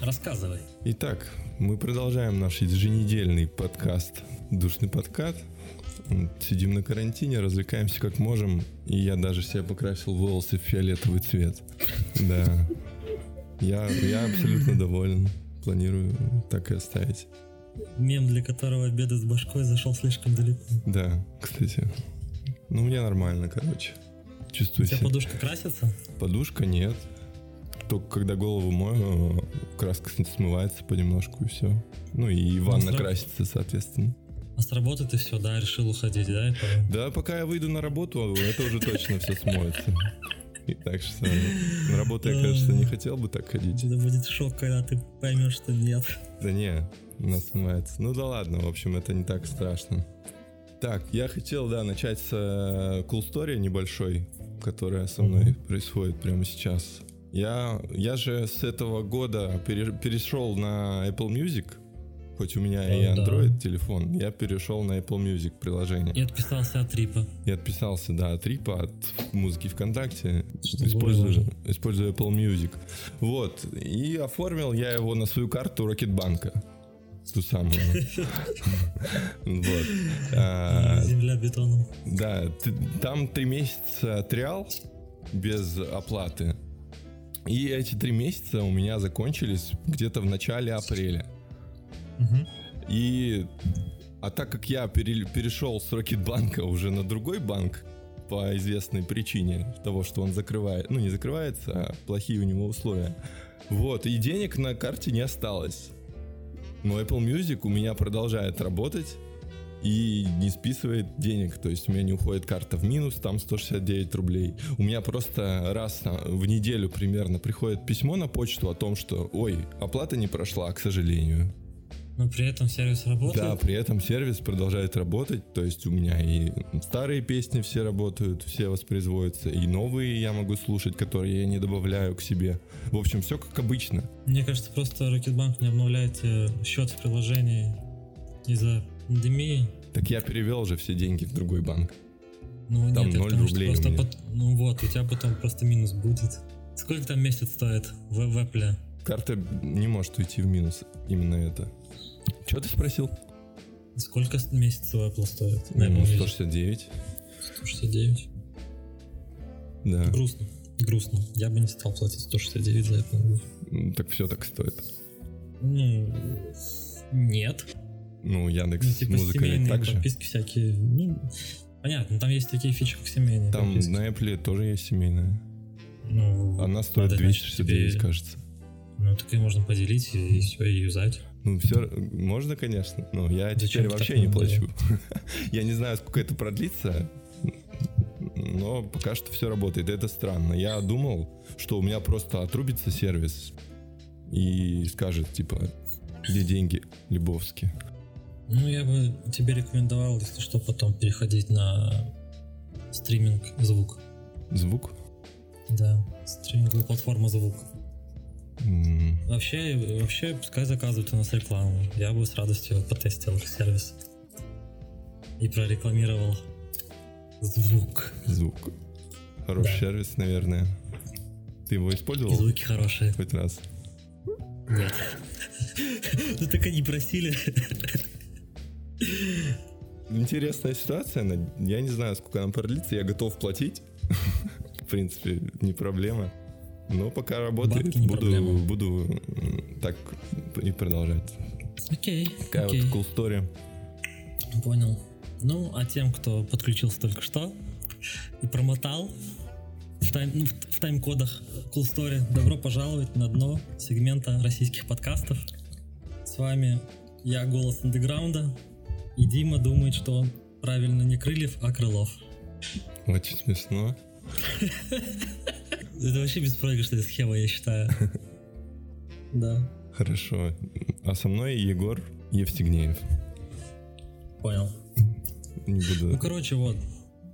Рассказывай. Итак, мы продолжаем наш еженедельный подкаст «Душный подкат». Сидим на карантине, развлекаемся как можем, и я даже себе покрасил волосы в фиолетовый цвет. Да. Я, я абсолютно доволен. Планирую так и оставить. Мем, для которого беда с башкой зашел слишком далеко. Да, кстати. Ну, мне нормально, короче. Чувствую У тебя себя. подушка красится? Подушка нет. Только когда голову мою, краска смывается понемножку и все. Ну и ванна сра- красится, соответственно. А с работы ты все, да, решил уходить, да? Да, пока я выйду на работу, это уже точно все смоется. И так что на работу я, кажется, не хотел бы так ходить. Это будет шок, когда ты поймешь, что нет. Да не, она смывается. Ну да ладно, в общем, это не так страшно. Так, я хотел, да, начать с э, cool story небольшой, которая со мной происходит прямо сейчас. Я, я же с этого года пере- перешел на Apple Music, хоть у меня и О, да. Android телефон, я перешел на Apple Music приложение. И отписался от трипа. Я отписался, да, от Рипа, от музыки ВКонтакте, использую, использую Apple Music. Вот, и оформил я его на свою карту Рокетбанка. Ту самую. Вот. А, Земля бетоном. Да, там три месяца триал без оплаты. И эти три месяца у меня закончились где-то в начале апреля. Мгм. И а так как я пере- перешел с Рокетбанка уже на другой банк по известной причине того, что он закрывает, ну не закрывается, а плохие у него условия. Вот, и денег на карте не осталось. Но Apple Music у меня продолжает работать и не списывает денег. То есть у меня не уходит карта в минус, там 169 рублей. У меня просто раз в неделю примерно приходит письмо на почту о том, что, ой, оплата не прошла, к сожалению. Но при этом сервис Да, работает. при этом сервис продолжает работать, то есть у меня и старые песни все работают, все воспроизводятся, и новые я могу слушать, которые я не добавляю к себе. В общем, все как обычно. Мне кажется, просто Рокетбанк не обновляет э, счет в приложении из-за пандемии. Так я перевел же все деньги в другой банк. Ну, Там нет, это ноль потому что рублей просто пот- Ну вот, у тебя потом просто минус будет. Сколько там месяц стоит в, в Apple? Карта не может уйти в минус, именно это. Что ты спросил? Сколько месяцев Apple стоит? Ну, Apple Music? 169. 169. Да. Грустно. Грустно. Я бы не стал платить 169 за. М, Так все так стоит. Ну, нет. Ну, Яндекс Ну, типа музыка ведь семейные так же. подписки всякие. Ну, понятно, там есть такие фичи, как семейные Там подписки. на Apple тоже есть семейная. Ну, Она стоит надо, значит, 269, тебе- кажется. Ну, так и можно поделить и, все, и юзать. Ну, все, можно, конечно, но я Зачем теперь вообще не плачу. Я не знаю, сколько это продлится, но пока что все работает. Это странно. Я думал, что у меня просто отрубится сервис и скажет, типа, где деньги, Лебовски. Ну, я бы тебе рекомендовал, если что, потом переходить на стриминг звук. Звук? Да, стриминговая платформа звук. М, Вообще, вообще, пускай заказывают у нас рекламу. Я бы с радостью потестил их сервис. И прорекламировал звук. Звук. Хороший Да. сервис, наверное. Ты его И использовал звуки хорошие. хоть раз? Нет. Ну так они просили. Интересная ситуация, я не знаю, сколько она продлится, я готов платить. В принципе, не проблема. Но пока работает, буду, буду так и продолжать. Окей, Такая окей. вот cool story. Понял. Ну, а тем, кто подключился только что и промотал в, тайм- ну, в тайм-кодах Cool Story, добро пожаловать на дно сегмента российских подкастов. С вами я, голос андеграунда, и Дима думает, что он правильно не Крыльев, а Крылов. Очень смешно. Это вообще беспроигрышная схема, я считаю. Да, Хорошо. А со мной Егор Евстигнеев. понял. Не буду... Ну, короче, вот,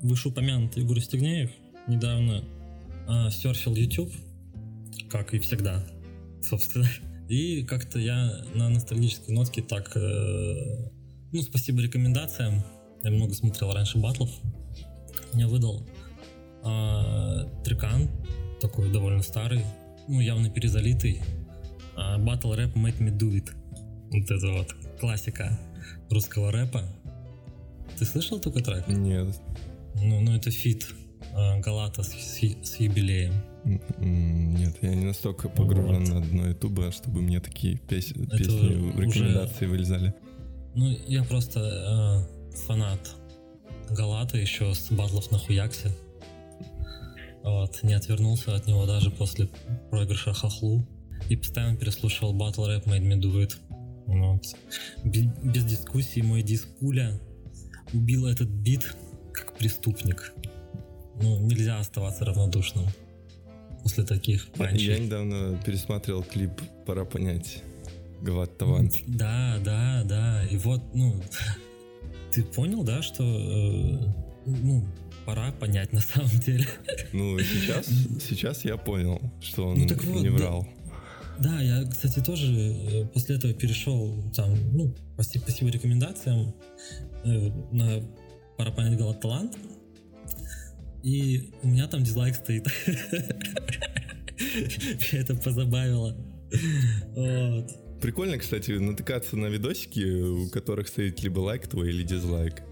вышеупомянутый Егор Стегнеев недавно а, серфил YouTube, как и всегда, собственно. И как-то я на ностальгической нотке так, э, ну, спасибо рекомендациям, я много смотрел раньше батлов, мне выдал а, трекан, такой довольно старый, ну, явно перезалитый, а, Battle Rap Made Me Do It. Вот это вот классика русского рэпа. Ты слышал такой трек? Нет. Ну, ну это feat э, Галата с, с, юбилеем. М, Нет, я не настолько погружен на дно ютуба, чтобы мне такие пес- песни в уже- рекомендации вылезали. Ну, я просто э, фанат Галата еще с батлов на Хуяксе. Вот, не отвернулся от него даже после проигрыша Хохлу. И постоянно переслушивал Battle Rap Made Me Do It. Вот. Без, без дискуссии мой диск Пуля убил этот бит как преступник. Ну, нельзя оставаться равнодушным после таких Я панчей. недавно пересматривал клип «Пора понять». Гават Тавант. Да, да, да. И вот, ну, ты понял, да, что, э, ну, пора понять на самом деле. Ну, сейчас, сейчас я понял, что он Ну, так вот, не да. врал. Да, я, кстати, тоже э, после этого перешел там, ну, спасибо, спасибо рекомендациям э, на пора понять Галаталант. И у меня там дизлайк стоит. Меня это позабавило. Вот. Прикольно, кстати, натыкаться на видосики, у которых стоит либо лайк твой, или дизлайк.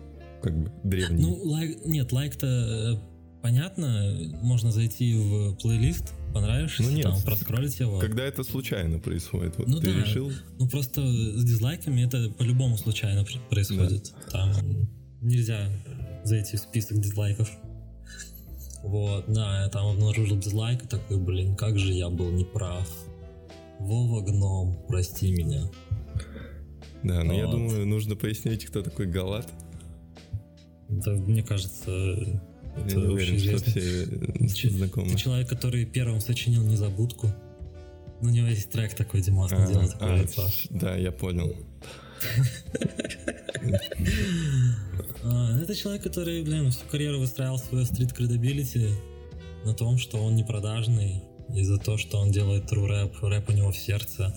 Как бы древний. Ну, лайк, нет, лайк-то э, понятно, можно зайти в плейлист, понравишься, Ну, нет. там проскролить его. Когда это случайно происходит. Вот Ну ты да. решил. Ну просто с дизлайками это по-любому случайно пр- происходит. Там нельзя зайти в список дизлайков. Вот, да, я там обнаружил дизлайк такой, блин, как же я был неправ. Вова Гном, прости меня. Да, но я Вот. думаю, нужно пояснить, кто такой Галат. Это, мне кажется, Я это не уверен, что все Ч- знакомы. Это человек, который первым сочинил незабудку. У него есть трек такой, где Маск А, такое а, лицо. Да, я понял. А, это человек, который, блин, всю карьеру выстраивал свое street credibility на том, что он не продажный, и за то, что он делает true рэп, рэп у него в сердце.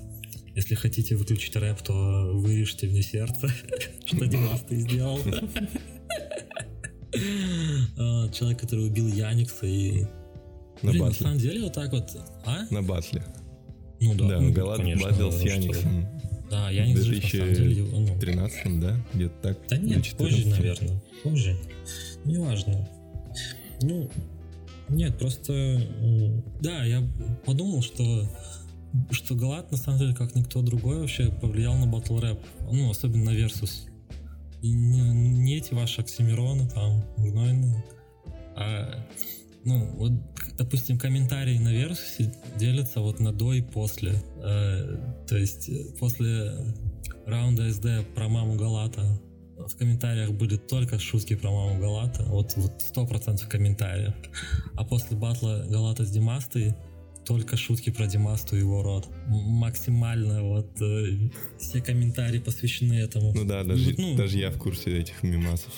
Если хотите выключить рэп, то вырежьте мне сердце, что Димас ты сделал. А, Человек, который убил Яникса и... На Блин, на самом деле вот так вот, а? На батле. Ну да, Да, ну, Галат батлил с ну, что Яниксом. Да, Яникс жив, на самом деле. ну, В 13 да? Где-то так? Да нет, позже, 14? наверное. Позже. Неважно. Ну, нет, просто... м, Да, я подумал, что что Галат, на самом деле, как никто другой вообще повлиял на батл рэп. Ну, особенно на Versus. И не, не эти ваши оксимироны там, гнойные, а ну, вот, допустим, комментарии на Версусе делятся вот на до и после. Э, то есть э, после раунда СД про маму Галата в комментариях были только шутки про маму Галата, вот вот сто процентов комментариев. А после батла Галата с Димастой только шутки про Димасту и его род. Максимально вот э, все комментарии посвящены этому. Ну да, даже, вот, ну, даже я в курсе этих мимасов.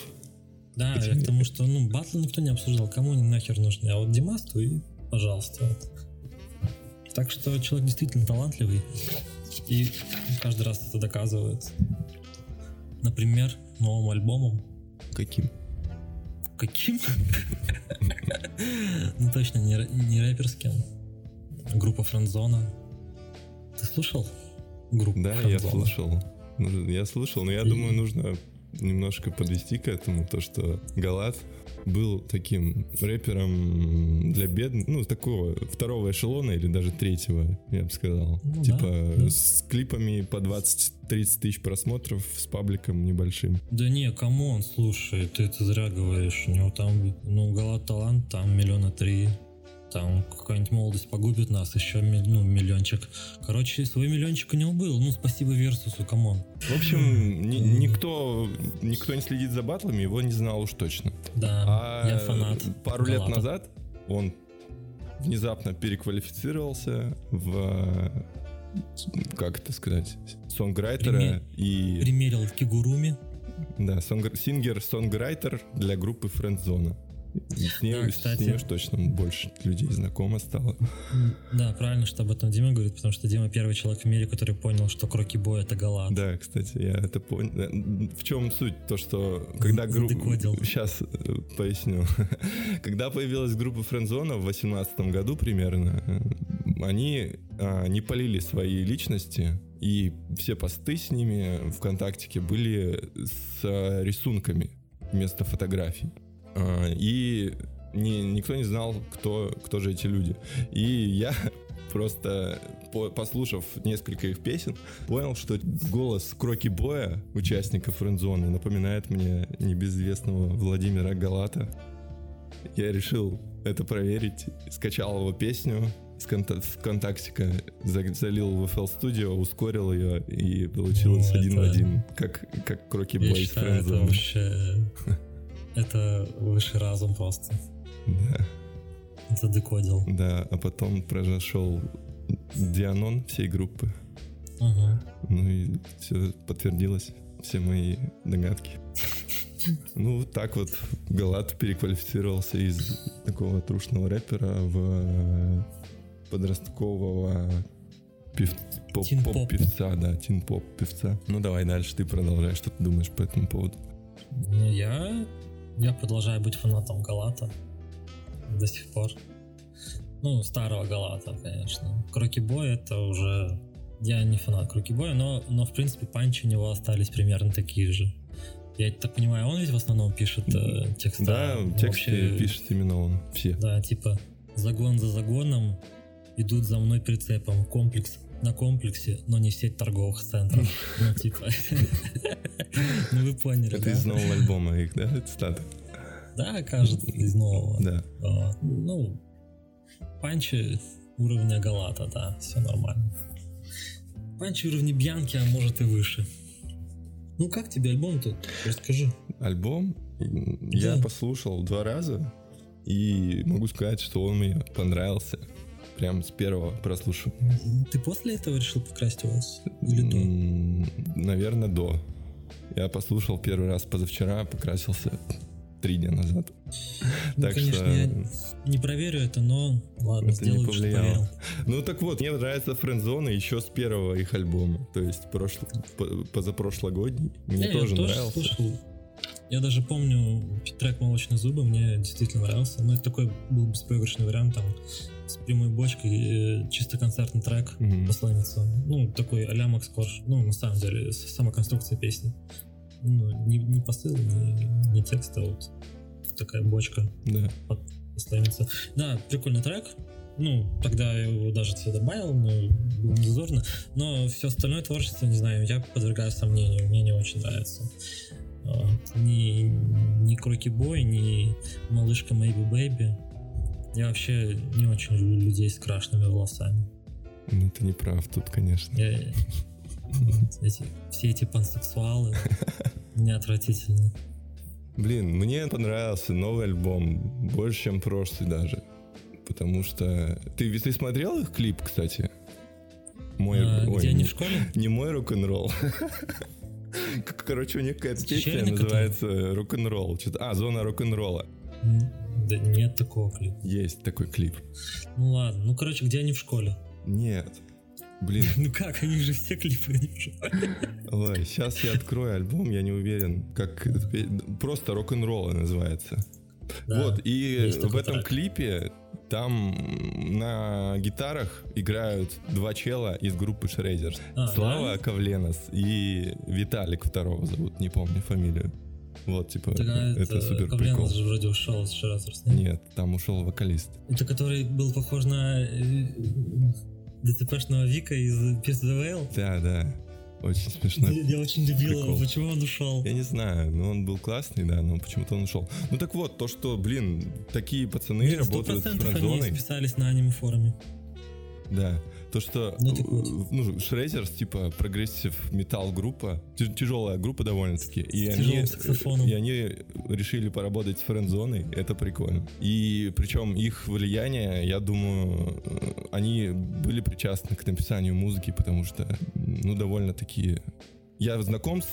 да, я к тому, что, ну, батл никто не обсуждал, кому они нахер нужны, а вот Димасту и пожалуйста. вот. Так что человек действительно талантливый, и каждый раз это доказывает. Например, новым альбомом. Каким? Каким? Ну точно не, рэ- не рэперским. Группа Френдзона. Ты слушал группу Да, я слушал. Ну, Я слушал, но я думаю, нужно немножко подвести к этому, то, что Галат был таким рэпером для бедных, ну, такого второго эшелона или даже третьего, я бы сказал. Ну типа да, да. с клипами по 20-30 тысяч просмотров, с пабликом небольшим. Да не, come on, слушай, ты это зря говоришь. У него там, ну, Галат Талант, там миллиона три. Там какая-нибудь молодость погубит нас, еще ну, миллиончик. Короче, свой миллиончик у него был. Ну, спасибо Версусу, come on. В общем, ни- никто, никто не следит за батлами, его не знал уж точно. Да, А я фанат. пару лет Галата. назад он внезапно переквалифицировался в как это сказать songwriter а Приме- и Примерил Кигуруми. да songwr- singer-songwriter для группы Френдзона. С ней, Да, с кстати. ней уж точно больше людей знакомо стало. Да, правильно, что об этом Дима говорит, потому что Дима первый человек в мире, который понял, что Кроки Бой это Галат. Да, кстати, я это понял. В чем суть? То, что когда группа... Сейчас поясню. когда появилась группа Френдзона в 2018 году примерно, э, они а, не полили свои личности, и все посты с ними ВКонтактике были с а, рисунками вместо фотографий. А, и ни, никто не знал, кто, кто же эти люди. И я просто по, послушав несколько их песен, понял, что голос Кроки Боя, участника френдзоны, напоминает мне небезызвестного Владимира Галата. Я решил это проверить, скачал его песню с ВКонтактика, залил в FL Studio, ускорил ее и получилось ну, один это... в один, как, как Кроки Бой из Френдзоны. Это вообще... Это высший разум просто. Да. Задекодил. Да, а потом произошел Дианон всей группы. Ага. Ну и все подтвердилось, все мои догадки. Ну, так вот Галат переквалифицировался из такого трушного рэпера в подросткового пев... поп-певца, да, тин-поп певца. Ну, давай дальше, ты продолжай, что ты думаешь по этому поводу? Ну, я, я продолжаю быть фанатом Галата до сих пор. Ну, старого Галата, конечно. Кроки Бой это уже... Я не фанат Кроки Боя, но, но в принципе панчи у него остались примерно такие же. Я так понимаю, он ведь в основном пишет э, тексты. Да, тексты вообще, пишет именно он, все. Да, типа загон за загоном идут за мной прицепом, комплекс на комплексе, но не сеть торговых центров. Ну, типа. Ну, вы поняли, Это из нового альбома их, да, цитаты? Да, кажется, из нового. Да. Ну, панчи уровня Галата, да, все нормально. Панчи уровня Бьянки, а может и выше. Ну как тебе альбом тут? Расскажи. Альбом я послушал два раза и могу сказать, что он мне понравился. Прям с первого прослушивания. Ты после этого решил покрасить волосы? Или до? Наверное, до. Я послушал первый раз позавчера, покрасился три дня назад. Ну, так конечно, что... я не проверю это, но ладно, это сделаю, не повлияло. что Ну так вот, мне нравится Френдзона еще с первого их альбома, то есть прошло, позапрошлогодний. Мне я тоже, тоже нравился. Слушал. Я даже помню трек «Молочные зубы», мне действительно нравился. Но это такой был беспроигрышный вариант, там, с прямой бочкой, э, чисто концертный трек mm-hmm. посланница. Ну, такой а-ля Макс Корж. Ну, на самом деле, сама конструкция песни ну, не, не посыл, не, не текст, а вот такая бочка да. под становится. Да, прикольный трек. Ну, тогда я его даже себе добавил, но было незазорно. Но все остальное творчество, не знаю, я подвергаю сомнению, мне не очень нравится. Ни, ни Кроки Бой, ни Малышка Maybe Baby. Я вообще не очень люблю людей с крашенными волосами. Ну, ты не прав тут, конечно. Я, эти, все эти пансексуалы. Мне отвратительно. Блин, мне понравился новый альбом. Больше, чем прошлый даже. Потому что... Ты, ты смотрел их клип, кстати? Мой, а, ой, где они в школе? Не мой рок-н-ролл. Короче, у них какая-то песня называется рок-н-ролл. А, зона рок-н-ролла. Да нет такого клипа. Есть такой клип. Ну ладно. Ну, короче, где они в школе? Нет. Блин. Ну как, они же все клипы не Ой, сейчас я открою альбом, я не уверен, как просто рок-н-ролл называется. Да, вот, и в этом трек. клипе там на гитарах играют два чела из группы Шрейзерс. А, Слава да? Ковленос и Виталик второго зовут, не помню фамилию. Вот, типа, так, это, это супер Ковленос же вроде ушел с Shrezzers. Нет? нет, там ушел вокалист. Это который был похож на э, ДЦПшного Вика из Pierce the Veil? Да, да. Очень смешно. Я, я очень любил его. Почему он ушел? Я не знаю, но он был классный, да, но почему-то он ушел. Ну так вот, то, что, блин, такие пацаны блин, работают с френдзоной. они списались на аниме-форуме. Да. То, что ну, вот. ну, Shrezzers, типа, progressive metal группа, тяжелая группа довольно-таки. И они, и они решили поработать с френд-зоной, это прикольно. И причем их влияние, я думаю, они были причастны к написанию музыки, потому что, ну, довольно такие я знаком с,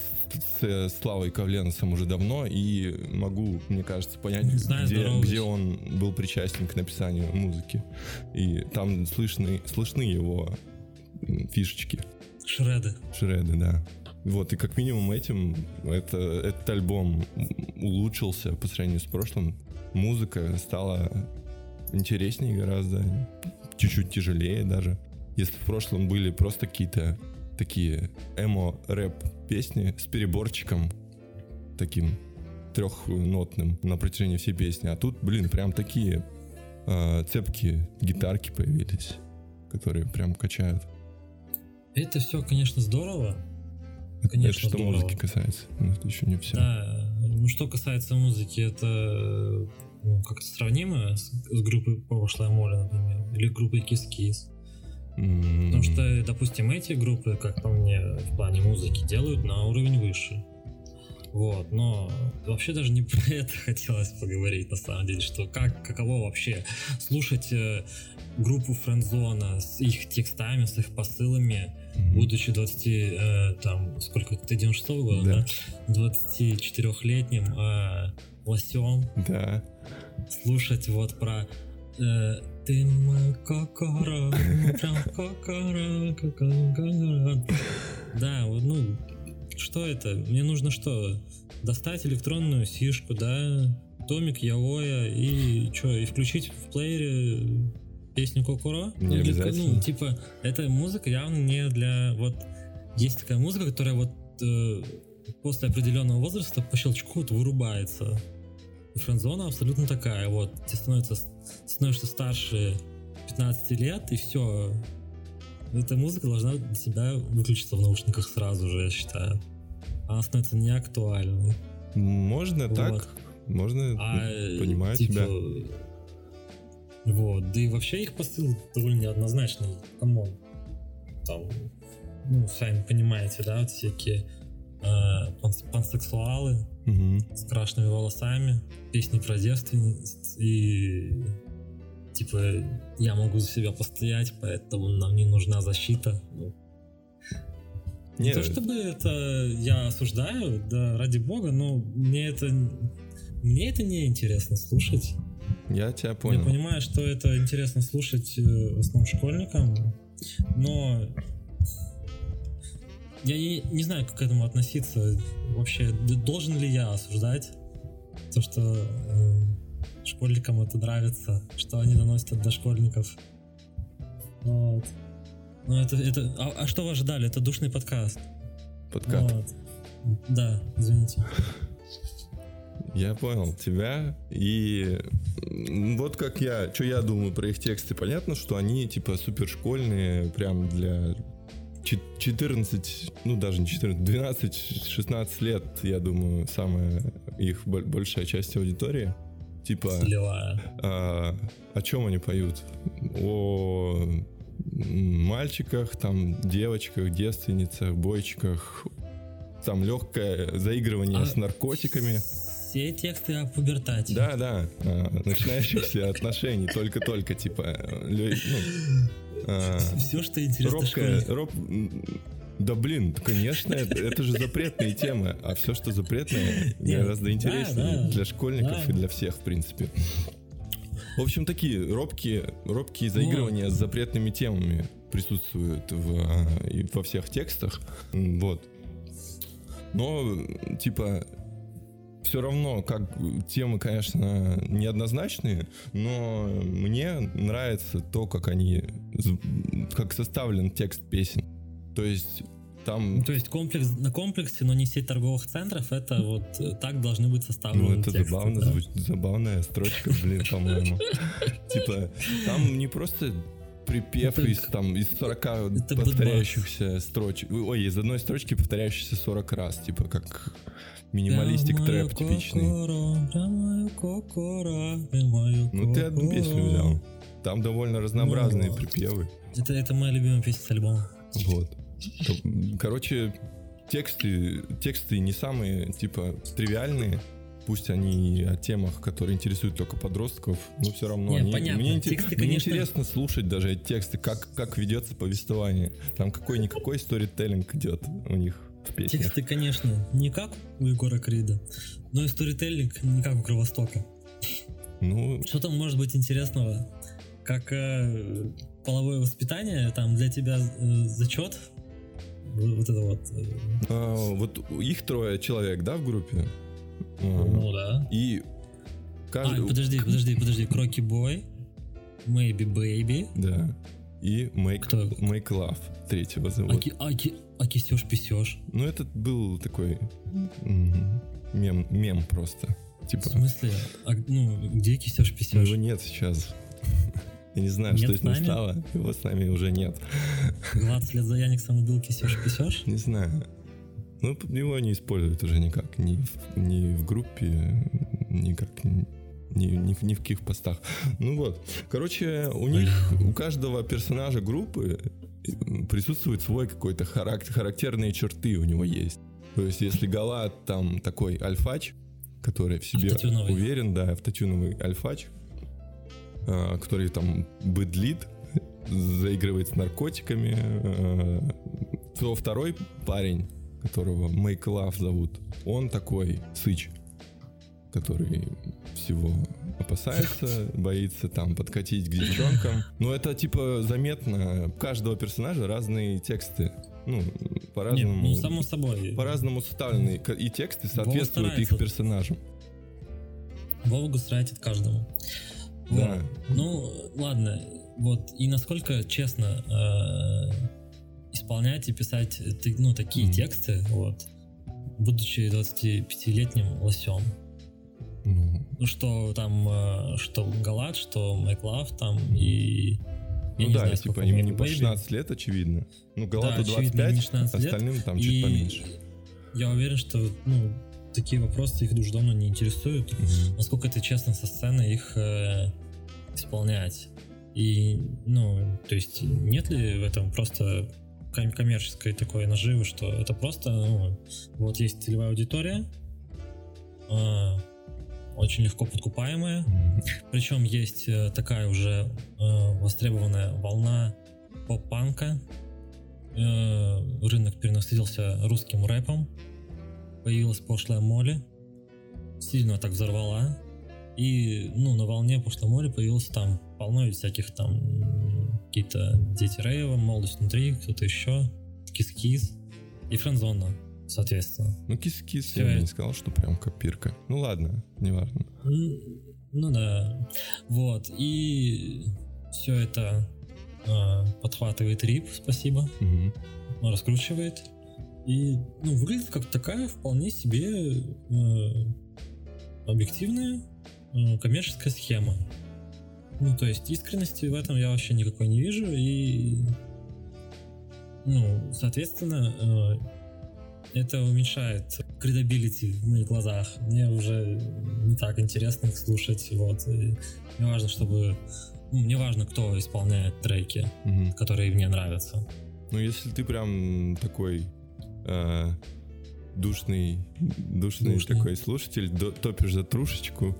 с Славой Ковленосом уже давно и могу, мне кажется, понять, Знаю, где, где он был причастен к написанию музыки. И там слышны, слышны его фишечки. Шреды. Шреды, да. Вот, и как минимум этим это, этот альбом улучшился по сравнению с прошлым. Музыка стала интереснее гораздо. чуть-чуть тяжелее даже. Если в прошлом были просто какие-то такие эмо-рэп песни с переборчиком таким трехнотным на протяжении всей песни. А тут, блин, прям такие э, цепкие гитарки появились, которые прям качают. Это все, конечно, здорово. Конечно, это что здорово. музыки касается, но это еще не все. Да, ну что касается музыки, это ну, как-то сравнимо с, с группой Пошлая Моля, например, или группой Kiss Kiss. Mm-hmm. Потому что, допустим, эти группы, как по мне, в плане музыки делают на уровень выше. Вот, но вообще даже не про это хотелось поговорить, на самом деле, что как, каково вообще слушать э, группу Френдзона с их текстами, с их посылами, mm-hmm. будучи 20, э, там, сколько, ты 96 года, да? да? 24-летним э, лосем. Да. Слушать вот про э, ты мой кокора, прям кокора, кокора. Да, вот, ну, что это? Мне нужно что? Достать электронную сишку, да, томик Яоя и что, и включить в плеере песню Кокуро? Не ну, обязательно. Ну, типа, эта музыка явно не для вот... Есть такая музыка, которая вот э, после определенного возраста по щелчку вот вырубается. И френдзона абсолютно такая. Вот, ты становишься, становишься старше 15 лет, и все, эта музыка должна для тебя выключиться в наушниках сразу же, я считаю. Она становится неактуальной. Можно вот. так, можно, а, понимаю типа, тебя. Вот, да и вообще их посыл довольно неоднозначный. Come on. Там, ну, сами понимаете, да, вот всякие э, панс пансексуалы угу. с крашенными волосами, песни про девственниц и типа, я могу за себя постоять, поэтому нам не нужна защита. Ну, не то чтобы это я осуждаю, да, ради бога, но мне это мне это не интересно слушать. Я тебя понял. Я понимаю, что это интересно слушать э, в основном школьникам, но я не, не знаю, как к этому относиться. Вообще, должен ли я осуждать то, что э, школьникам это нравится, что они доносят до школьников. Вот. Ну, это, это, а, а что вы ожидали? Это душный подкаст. Подкат. Вот. Да, извините. Я понял тебя. И вот как я, что я думаю про их тексты. Понятно, что они типа супершкольные, прям для 14, ну даже не 14, 12-16 лет, я думаю, самая их большая часть аудитории. Типа, а, о чем они поют? О мальчиках, там, девочках, девственницах, бойчиках, там легкое заигрывание а с наркотиками. Все тексты о пубертате. Да, да, а, начинающихся отношений только-только, типа, ну, все, что интересно робкая, роб, да блин, конечно, это, это же запретные темы, а все, что запретное, Нет, гораздо интереснее да, да, для школьников да. и для всех, в принципе. В общем, такие робкие, робкие заигрывания вот. с запретными темами присутствуют в, а, во всех текстах. Вот. Но, типа, все равно, как темы, конечно, неоднозначные, но мне нравится то, как они, как составлен текст песен. То есть там... Ну, то есть комплекс на комплексе, но не сеть торговых центров, это вот э, так должны быть составлены Ну, это тексты, забавно, да? звучит, забавная строчка, блин, по-моему. Типа, там не просто припев из, там, из 40 повторяющихся строчек. Ой, из одной строчки повторяющихся 40 раз, типа, как минималистик трэп типичный. Ну, ты одну песню взял. Там довольно разнообразные припевы. Это, это моя любимая песня с альбома. Вот. Короче, тексты, тексты не самые, типа, тривиальные. Пусть они о темах, которые интересуют только подростков, но все равно не, они, понятно. мне, тексты, мне конечно... интересно слушать даже эти тексты, как, как ведется повествование. Там какой-никакой сторителлинг идет у них в песнях. Тексты, конечно, не как у Егора Крида, но и сторителлинг не как у Кровостока. Ну... Что там может быть интересного? Как э, половое воспитание, там для тебя э, зачет вот это вот. Э, а, вот их трое человек, да, в группе? Ну да. И каждый... А, подожди, подожди, подожди. Кроки Бой, Maybe Baby. Да. И Make, Кто? Make Love третьего зовут. А, ки- а, ки- а кисешь писешь? Ну, этот был такой мем, мем просто. В Типа, смысле? А, ну, где кисешь ну, писешь? его нет сейчас. Я не знаю, Нет что с ним стало. Его с нами уже нет. Глад вслед за Яниксом убил кисешь писешь? Не знаю. Ну, его не используют уже никак. Ни в, ни в группе, никак. Ни, ни, в- ни в каких постах. Ну вот. Короче, у них, у каждого персонажа группы э, присутствует свой какой-то характер, характерные черты у него есть. То есть, если Галат там такой альфач, который в себе уверен, да, автотюновый альфач, а, который там быдлит, заигрывает с наркотиками, э, то второй парень, которого Make Love зовут, он такой сыч, который всего опасается, боится там подкатить к девчонкам. Но это типа заметно, у каждого персонажа разные тексты. Ну, Нет, по-разному. ну, само собой. По-разному составлены, и тексты соответствуют их персонажам. Вова гусратит каждому. Да. Вот. Ну, ладно. Вот. И насколько честно э, исполнять и писать ну, такие Мгм. тексты, вот, будучи 25-летним лосем. Ну, Ну, что там, э, что Галат, что Майклав там и... Я ну да, знаю, типа им не по Baby. 16 лет, очевидно. Ну, Галату им 25, не 16 лет. остальным там И чуть поменьше. Я уверен, что ну, такие вопросы их уж давно не интересуют. Мгм. насколько это честно со сцены их э, исполнять. И, ну, то есть, нет ли в этом просто ком- коммерческой такой наживы, что это просто, ну, вот есть целевая аудитория, а, очень легко подкупаемая, причем есть э, такая уже э, востребованная волна поп-панка. Э, рынок перенасытился русским рэпом. Появилась пошлая Молли. Сильно так взорвала. И, ну, на волне пошлой Молли появился там полно всяких там какие-то дети рейва, молодость внутри, кто-то еще, кис-кис и френдзона, соответственно. Ну, кис-кис я бы не сказал, что прям копирка. Ну ладно, неважно. М, Ну да. Вот. И все это а, подхватывает Рип, спасибо, Мгм. раскручивает. И ну, выглядит как такая вполне себе э, объективная э, коммерческая схема. Ну, то есть искренности в этом я вообще никакой не вижу. И, ну, соответственно, э, это уменьшает credibility в моих глазах. Мне уже не так интересно их слушать. Вот. И мне важно, чтобы... ну, мне важно, кто исполняет треки, Мгм. которые мне нравятся. Ну, если ты прям такой э, душный, душный, Душный. такой слушатель, до- топишь за трушечку,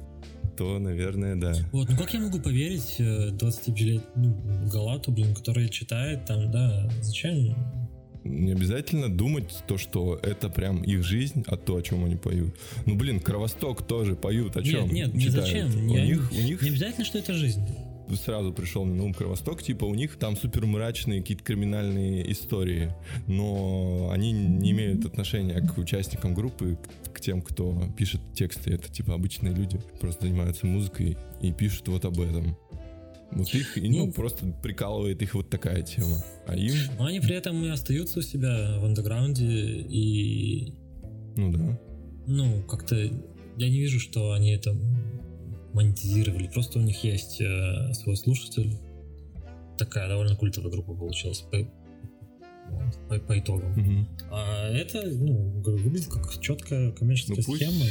то, наверное, да. Вот, ну как я могу поверить 25-летнему Галату, блин, который читает там, да, зачем? Не обязательно думать то, что это прям их жизнь, а то, о чем они поют. Ну, блин, Кровосток тоже поют, о Нет, чем нет, не читают. зачем. У Я- них, у них Не обязательно, что это жизнь. сразу пришел мне на ум Кровосток, типа у них там супер мрачные какие-то криминальные истории, но они не имеют отношения к участникам группы, к тем, кто пишет тексты. Это типа обычные люди, просто занимаются музыкой и пишут вот об этом. Вот их, ну, Ну, просто прикалывает их вот такая тема. А им, Но они при этом и остаются у себя в андеграунде и, ну да. ну, как-то я не вижу, что они это монетизировали. Просто у них есть э, свой слушатель. Такая довольно культовая группа получилась по, вот, по, по итогам. Мгм. А это, ну, выглядит как четкая коммерческая Ну пусть, схема.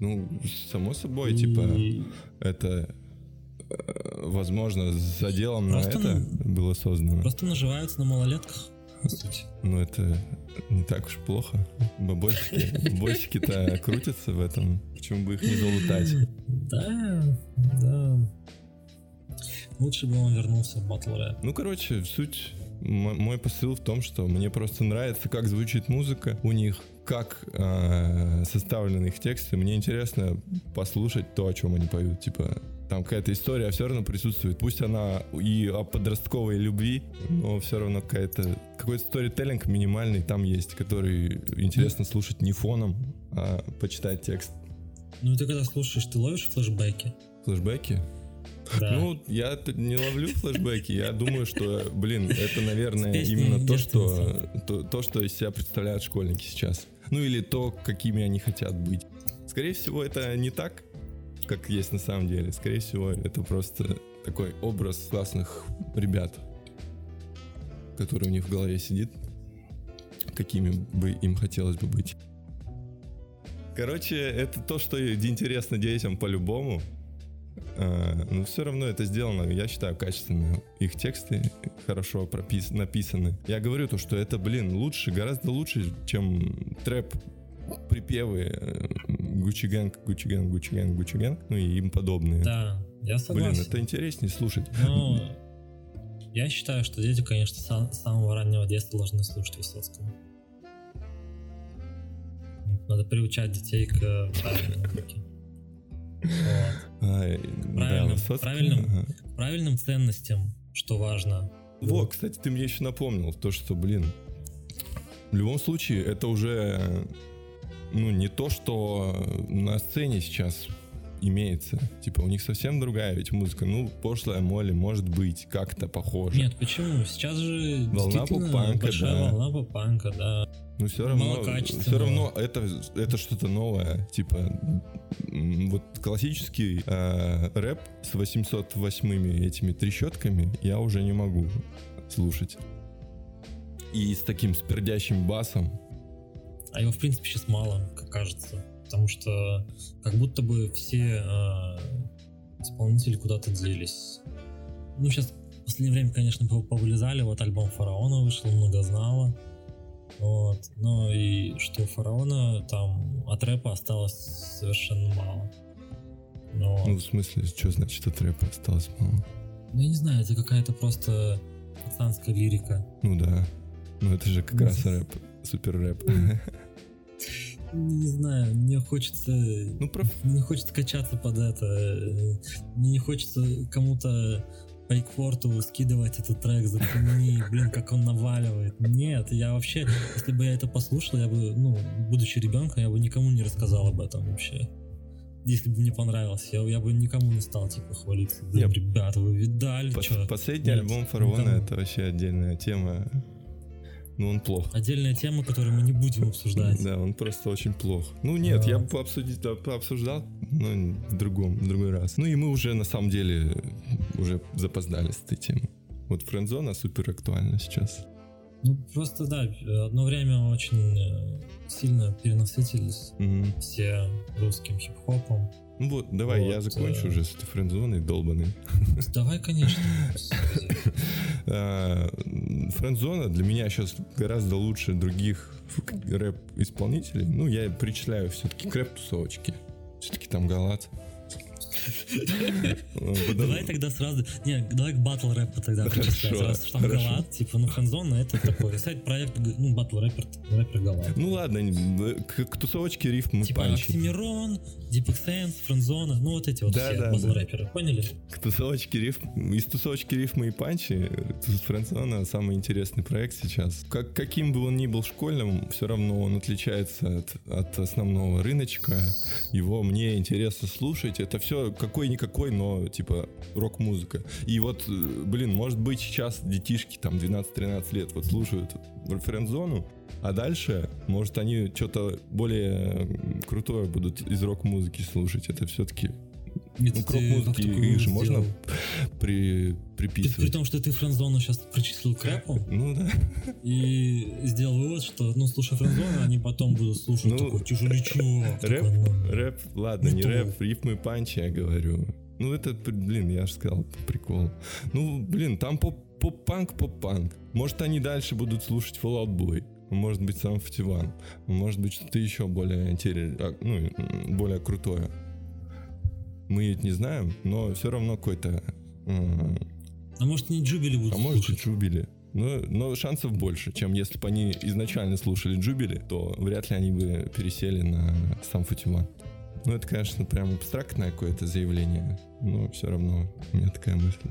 ну, само собой, И типа, это, э, возможно, с заделом на это ну, было создано. Просто наживаются на малолетках. Но это не так уж плохо. Бабосики, бабосики-то крутятся в этом. Почему бы их не залутать? Да, да. Лучше бы он вернулся в батл рэп. Ну, короче, суть, мой посыл в том, что мне просто нравится, как звучит музыка у них, как э, составлены их тексты. Мне интересно послушать то, о чем они поют. Типа, там какая-то история все равно присутствует. Пусть она и о подростковой любви, но все равно какая-то какой-то сторителлинг минимальный там есть, который интересно слушать не фоном, а почитать текст. Ну ты когда слушаешь, ты ловишь флешбеки? Флэшбэки? Да. Ну, я не ловлю флешбеки, я думаю, что, блин, это, наверное, именно то что, то, то, что из себя представляют школьники сейчас. Ну или то, какими они хотят быть. Скорее всего, это не так, как есть на самом деле. Скорее всего, это просто такой образ классных ребят, который у них в голове сидит, какими бы им хотелось бы быть. Короче, это то, что интересно детям по-любому. А, но все равно это сделано, я считаю, качественно. Их тексты хорошо пропис написаны. Я говорю то, что это, блин, лучше, гораздо лучше, чем трэп припевы Gucci Gang, Gucci Gang, Gucci Gang, Gucci Gang, ну и им подобные. Да, я согласен. Блин, это интереснее слушать. Ну, я считаю, что дети, конечно, с самого раннего детства должны слушать Высоцкого. Надо приучать детей к правильной музыке. Вот. Правильным, правильным ценностям, что важно. Во, кстати, ты мне еще напомнил то, что, блин, в любом случае, это уже ну, не то, что на сцене сейчас имеется. Типа, у них совсем другая ведь музыка. Ну, пошлая Молли может быть как-то похожа. Нет, почему? Сейчас же волна поп-панка, да. волна поп-панка, да. Ну, все равно, все равно это, это что-то новое. Типа, вот классический э, рэп с 808 этими трещотками я уже не могу слушать. И с таким спердящим басом. А его, в принципе, сейчас мало, как кажется. Потому что как будто бы все э, исполнители куда-то делись. Ну, сейчас в последнее время, конечно, повылезали. Вот альбом Фараона вышел, много знала. Вот. Ну и что у Фараона там от рэпа осталось совершенно мало. Но... Ну, в смысле, что значит от рэпа осталось мало? Ну, я не знаю, это какая-то просто пацанская лирика. Ну да. Ну это же как ну, раз рэп, супер рэп. Не знаю, мне хочется... Ну, про... Мне хочется качаться под это. Мне не хочется кому-то по экворту скидывать этот трек, зацени, блин, как он наваливает. Нет, я вообще, если бы я это послушал, я бы, ну, будучи ребенком, я бы никому не рассказал об этом вообще. Если бы мне понравилось, я, я бы никому не стал, типа, хвалиться. Блин, ребята, вы видали, Пос- что? Последний Нет, альбом Фараона — это вообще отдельная тема. Ну, он плох. Отдельная тема, которую мы не будем обсуждать. Да, он просто очень плох. Ну, нет, я бы обсудить, пообсуждал, но в другом, в другой раз. Ну, и мы уже, на самом деле, уже запоздали с этой темой. Вот френдзона супер актуальна сейчас. Ну, просто, да, одно время очень э, сильно перенасытились угу. все русским хип-хопом. Ну вот, давай, вот, я закончу э... уже с этой френдзоной долбанной. Давай, конечно. А, френдзона для меня сейчас гораздо лучше других рэп-исполнителей. Ну, я причисляю все-таки к рэп-тусовочке. Все-таки там Галат. Давай тогда сразу... Не, давай к батл рэпу тогда причислять. Раз там Галат, типа, ну, Ханзон, это такой сайт-проект, ну, батл рэпер, рэпер Галат. Ну, ладно, к тусовочке рифм Типа Оксимирон, Sense, Френдзона, ну, вот эти вот все батл рэперы, поняли? К тусовочке рифм, из тусовочки рифмы и панчи, Френдзона самый интересный проект сейчас. Как, каким бы он ни был школьным, все равно он отличается от, от основного рыночка. Его мне интересно слушать. Это все какой-никакой, но типа рок-музыка. И вот, э, блин, может быть сейчас детишки там 12-13 лет вот слушают френд-зону, а дальше, может, они что-то более крутое будут из рок-музыки слушать. Это все-таки ну, к рок-музыке их же можно при, приписывать. При, при том, что ты френдзону сейчас причислил к рэпу. Ну да. И сделал вывод, что, ну, слушая френдзону, они потом будут слушать ну, такой тяжелячок. Рэп, такой, ну, рэп, ладно, не, рэп, рифмы панчи, я говорю. Ну, это, блин, я же сказал, прикол. Ну, блин, там поп-панк, поп-панк. Может, они дальше будут слушать Fallout Boy. Может быть, сам Фативан. Может быть, что-то еще более интересное, а, ну, более крутое мы ведь не знаем, но все равно какой-то... А может не Джубили будут А может и Джубили. Но, но шансов больше, чем если бы они изначально слушали Джубили, то вряд ли они бы пересели на сам Фатиман. Ну, это, конечно, прям абстрактное какое-то заявление, но все равно у меня такая мысль.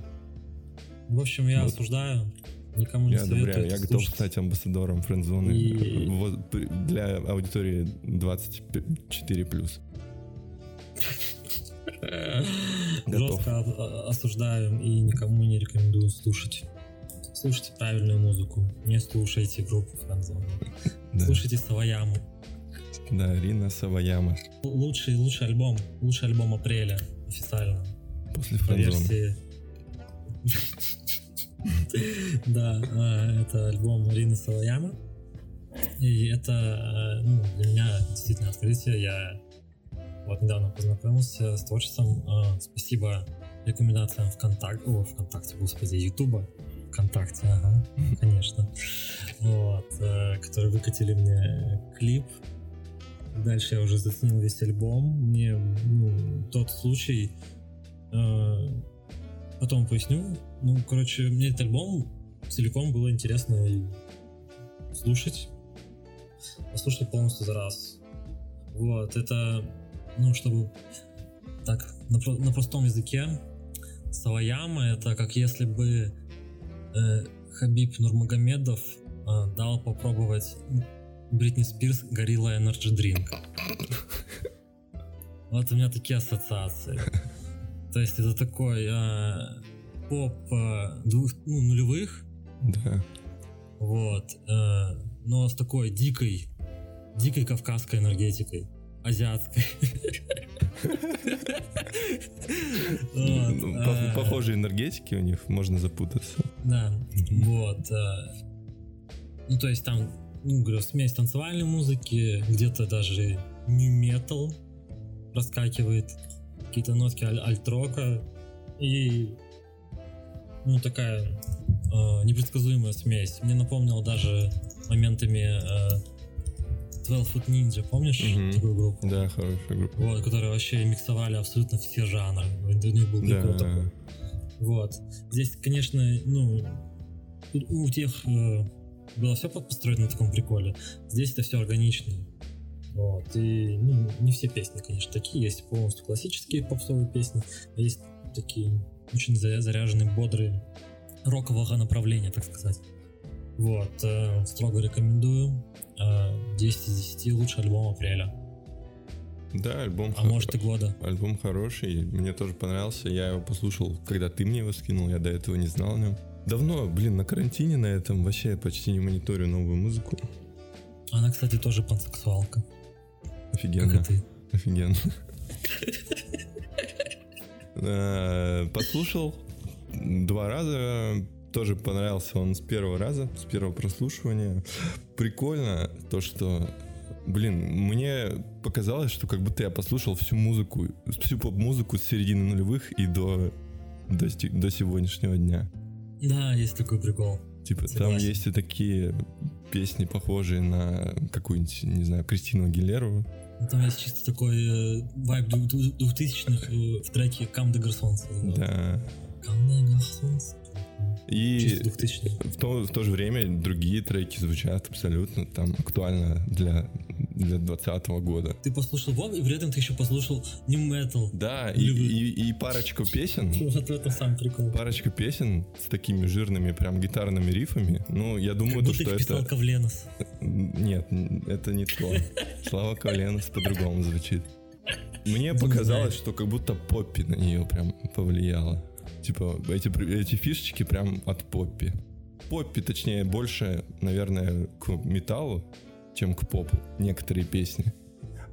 В общем, я вот. осуждаю. Никому не я одобряю. Я готов стать амбассадором френдзоны и... для аудитории 24+. Готов. Жестко осуждаем и никому не рекомендую слушать. Слушайте правильную музыку, не слушайте группу Франзона. Да, Слушайте Саваяму. да, Рина Саваяма Лучший, лучший альбом, лучший альбом апреля официально. после По френдзона. Да, а, это альбом Рины Саваяма. И это, э, ну, для меня действительно открытие. Я вот недавно познакомился с творчеством. А, Спасибо рекомендациям ВКонтакте, о, ВКонтакте, господи, Ютуба. ВКонтакте, ага, конечно. Вот, э, которые выкатили мне клип. Дальше я уже заценил весь альбом. Мне ну, тот случай, э, потом поясню. Ну, короче, мне этот альбом целиком было интересно слушать. Послушал полностью за раз. Вот, это, ну, чтобы так, на, на простом языке, Саваяма это как если бы э, Хабиб Нурмагомедов э, дал попробовать Бритни Спирс Горилла Energy Drink. Вот у меня такие ассоциации. То есть это такой э, поп э, двух, ну, нулевых, Да. вот, э, но с такой дикой, дикой кавказской энергетикой, азиатской. Ну, по- Похожие энергетики у них, можно запутаться. Да, вот. э, Ну, то есть там, ну, говорю, смесь танцевальной музыки, где-то даже new метал проскакивает, какие-то нотки аль- альтрока и ну такая э, непредсказуемая смесь. Мне напомнил даже моментами э, 12 Foot Ninja, помнишь Мгм. такую группу? Да, хорошая группа. Вот, которые вообще миксовали абсолютно все жанры. У них был прикол такой. Да. Вот. Здесь, конечно, ну, у, у тех э, было все построено на таком приколе. Здесь это все органично. Вот. И ну, не все песни, конечно, такие. Есть полностью классические попсовые песни, а есть такие очень заря- заряженные, бодрые, рокового направления, так сказать. Вот. э, строго рекомендую. Э, 10 из 10 лучший альбом апреля. Да, альбом А хо- может и года. Альбом хороший, мне тоже понравился. Я его послушал, когда ты мне его скинул, я до этого не знал о нем. Давно, блин, на карантине на этом вообще почти не мониторю новую музыку. Она, кстати, тоже пансексуалка. Как Офигенно. и ты. Офигенно. Э, Послушал два раза, тоже понравился он с первого раза, с первого прослушивания. Прикольно то, что, блин, мне показалось, что как будто я послушал всю музыку, всю поп-музыку с середины нулевых и до, до, до сегодняшнего дня. Да, есть такой прикол. Типа, там Согласен. есть и такие песни, похожие на какую-нибудь, не знаю, Кристину Агилеру. Ну, Там есть чисто такой э, вайб дву- дву- двухтысячных э, в треке Come the Garçons. Да. Come the Garçons. И в то, в то же время другие треки звучат абсолютно там актуально для, для 2020 года. Ты послушал Вов, и при этом ты еще послушал New Metal. Да, и, и, и парочку песен, Вот в этом сам прикол. парочку песен с такими жирными прям гитарными рифами. Ну, я думаю, Как то, что писал это... Ковленос. Нет, это не то. Слава Ковленос по-другому звучит. Мне показалось, что как будто Поппи на нее прям повлияла. Типа, эти, эти фишечки прям от Поппи. Поппи, точнее, больше, наверное, к металлу, чем к попу. Некоторые песни.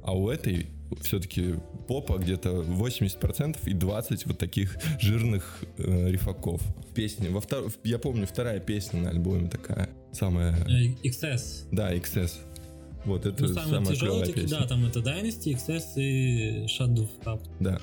А у этой все-таки попа где-то 80% и 20 вот таких жирных э, рифаков. Песни. Во втор- Я помню, вторая песня на альбоме такая. Самая... Э, XS. Да, XS. Вот это Ну, самая клевая такие, песня. да, там это Dynasty, XS и Shadow Cup. Да.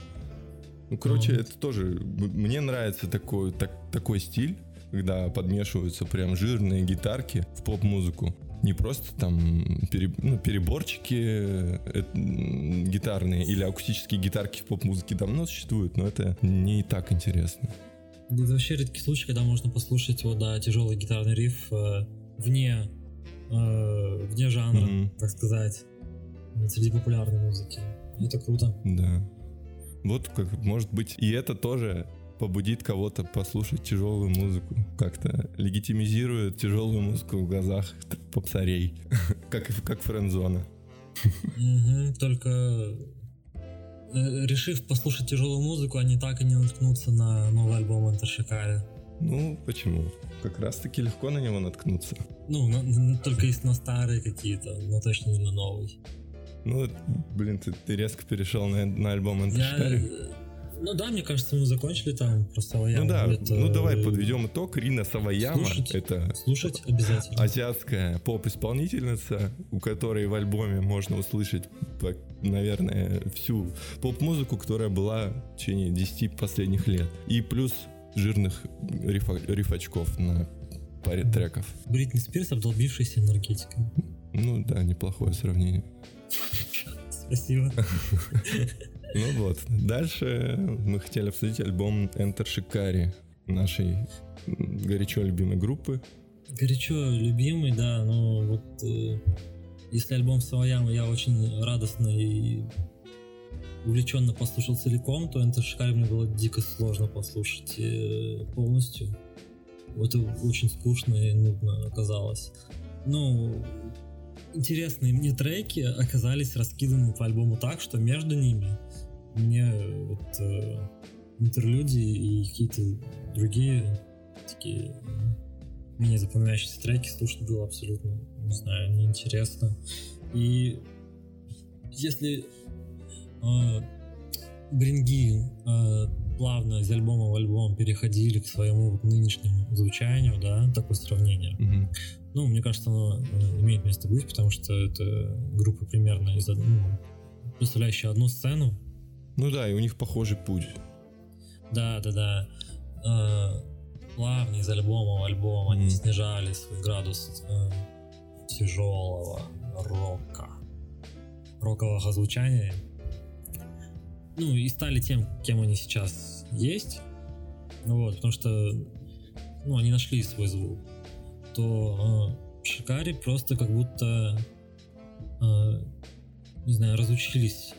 Ну, короче, Вот. это тоже... Мне нравится такой, так, такой стиль, когда подмешиваются прям жирные гитарки в поп-музыку. Не просто там пере- ну, переборчики э, гитарные или акустические гитарки в поп-музыке давно существуют, но это не так интересно. Это вообще редкий случай, когда можно послушать вот, да, тяжелый гитарный риф э, вне, э, вне жанра, Мгм. так сказать, среди популярной музыки. Это круто. Да. Вот как может быть и это тоже побудит кого-то послушать тяжелую музыку, как-то легитимизирует тяжелую музыку в глазах попсарей, как как френдзона. Только э, решив послушать тяжелую музыку, они так и не наткнутся на новый альбом Shikari. Ну, почему? Как раз таки легко на него наткнуться. Ну, на, на, только если на старые какие-то, но точно не на новый. Ну, блин, ты, ты резко перешел на, на альбом Enter Я, Ну да, мне кажется, мы закончили там про Саваяму. Ну да, Это, ну давай э, подведем итог. Рина Саваяма слушать. это Слушать обязательно. азиатская поп-исполнительница, у которой в альбоме можно услышать, наверное, всю поп-музыку, которая была в течение 10 последних лет. И плюс жирных рифа- рифачков на паре треков. Бритни Спирс, обдолбившаяся энергетикой. Ну да, неплохое сравнение. Спасибо. Ну вот, дальше мы хотели обсудить альбом Enter Shikari нашей горячо любимой группы. Горячо любимый, да, но вот э, если альбом Саваямы я очень радостно и увлеченно послушал целиком, то Enter Shikari мне было дико сложно послушать э, полностью. Это очень скучно и нудно оказалось. Ну, интересные мне треки оказались раскиданы по альбому так, что между ними мне вот, э, интерлюдии и какие-то другие такие менее запоминающиеся треки слушать было абсолютно, не знаю, неинтересно. И если э, бринги э, плавно из альбома в альбом переходили к своему вот нынешнему звучанию, да, такое сравнение, Мгм. Ну, мне кажется, оно имеет место быть, потому что это группа примерно из од- ну, представляющая одну сцену. Ну да, и у них похожий путь. Да, да, да. Э, плавно из альбома в альбом они Мгм. снижали свой градус э, тяжелого рока, рокового звучания. Ну и стали тем, кем они сейчас есть. Вот, потому что ну, они нашли свой звук. То э, Шикари просто как будто э, не знаю, разучились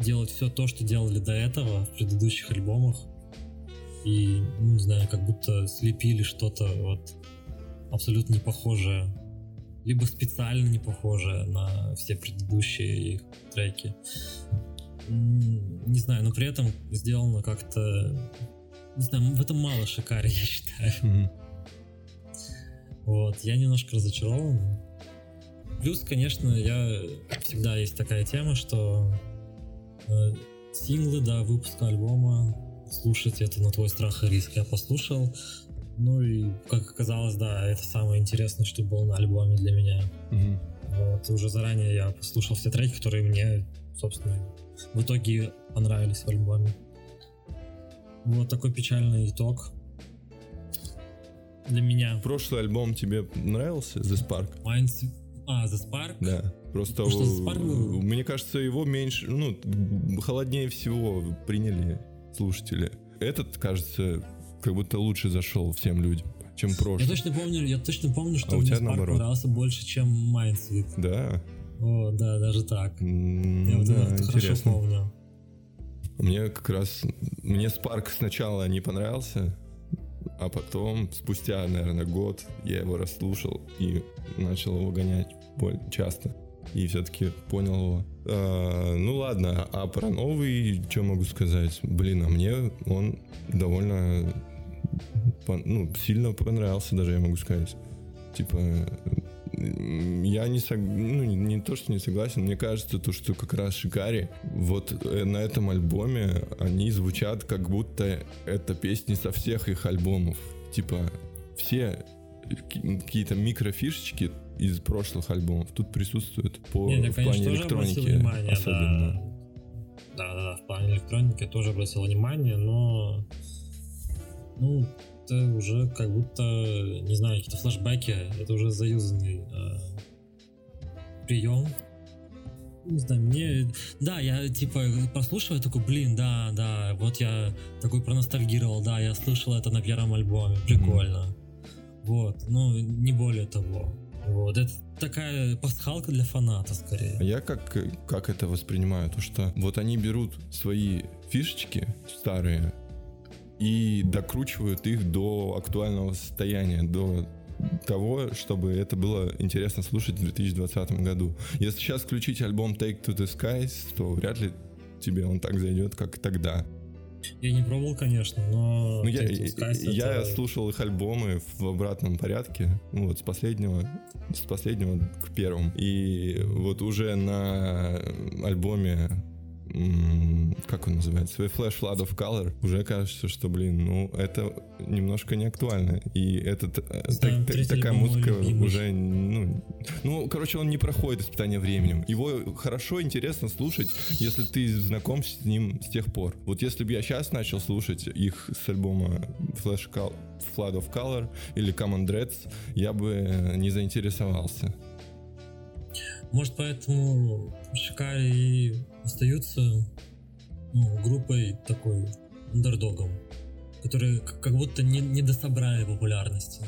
делать все то, что делали до этого в предыдущих альбомах. И, ну, не знаю, как будто слепили что-то вот абсолютно не похожее. Либо специально не похожее на все предыдущие их треки. Не знаю, но при этом сделано как-то... Не знаю, в этом мало шикари, я считаю. Мгм. Вот, я немножко разочарован. Плюс, конечно, я всегда есть такая тема, что э, синглы до выпуска альбома слушать это на твой страх и риск. Я послушал, ну и как оказалось, да, это самое интересное, что было на альбоме для меня. Мгм. Вот, и уже заранее я послушал все треки, которые мне, собственно, в итоге понравились в альбоме. Вот такой печальный итог для меня. Прошлый альбом тебе нравился, The Spark? Minds... А, The Spark? Да. Просто Потому что Spark был- мне кажется, его меньше, ну, холоднее всего приняли слушатели. Этот, кажется, как будто лучше зашел всем людям, чем Я прошлый. точно помню, я точно помню, что А у мне тебя Spark понравился больше, чем Mindsweep. Да. О, да, даже так. М, Я вот да, это хорошо интересно. помню. Мне как раз... Мне Spark сначала не понравился, а потом, спустя, наверное, год, я его расслушал и начал его гонять часто. И все-таки понял его. А, ну ладно, а про новый, что могу сказать? Блин, а мне он довольно ну, сильно понравился, даже я могу сказать. Типа, я не, сог- ну, не, не то, что не согласен, мне кажется, то, что как раз Шикари, вот э, на этом альбоме они звучат, как будто это песни со всех их альбомов. Типа, все ки- какие-то микрофишечки из прошлых альбомов тут присутствуют по, Не, я, в конечно, плане электроники внимание, особенно. да. Да, да, да, в плане электроники я тоже обратил внимание, но ну, это уже как будто, не знаю, какие-то флешбеки, это уже заюзанный э, прием. Не знаю, мне... Да, я типа прослушиваю, такой, блин, да, да, вот я такой проностальгировал, да, я слышал это на первом альбоме, прикольно. Вот, ну, не более того. Вот, это такая пасхалка для фаната, скорее. А я как, как это воспринимаю? То, что вот они берут свои фишечки старые и докручивают их до актуального состояния, до того, чтобы это было интересно слушать в 2020 году. Если сейчас включить альбом Take to the Skies, то вряд ли тебе он так зайдет, как тогда. Я не пробовал, конечно, но... Ну, я, я это... слушал их альбомы в обратном порядке, ну, вот с последнего, с последнего к первому. И вот уже на альбоме как он называется, Flash Flood of Color, уже кажется, что, блин, ну, это немножко не актуально. И этот, э, так, так, такая музыка уже, ну, ну, короче, он не проходит испытание временем. Его хорошо, интересно слушать, если ты знаком с ним с тех пор. Вот если бы я сейчас начал слушать их с альбома Flash Flood of Color или Common Dreads, я бы не заинтересовался. Может, поэтому Шикари и остаются ну, группой такой андердогом, которые как будто не, не дособрали популярности.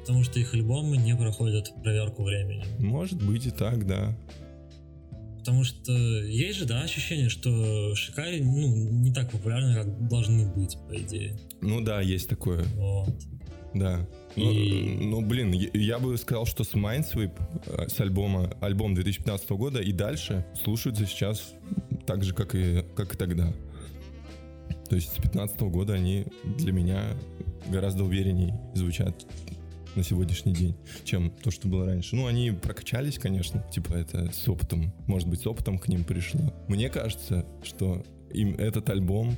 Потому что их альбомы не проходят проверку времени. Может быть и так, да. Потому что есть же, да, ощущение, что Шикари, ну, не так популярны, как должны быть, по идее. Ну да, есть такое. Вот. Да. Ну, и... Ну, блин, я, бы сказал, что с Mindsweep, э, с альбома, альбом 2015 года и дальше слушаются сейчас так же, как и, как и тогда. То есть с 2015 года они для меня гораздо уверенней звучат на сегодняшний день, чем то, что было раньше. Ну, они прокачались, конечно, типа это с опытом, может быть, с опытом к ним пришло. Мне кажется, что им этот альбом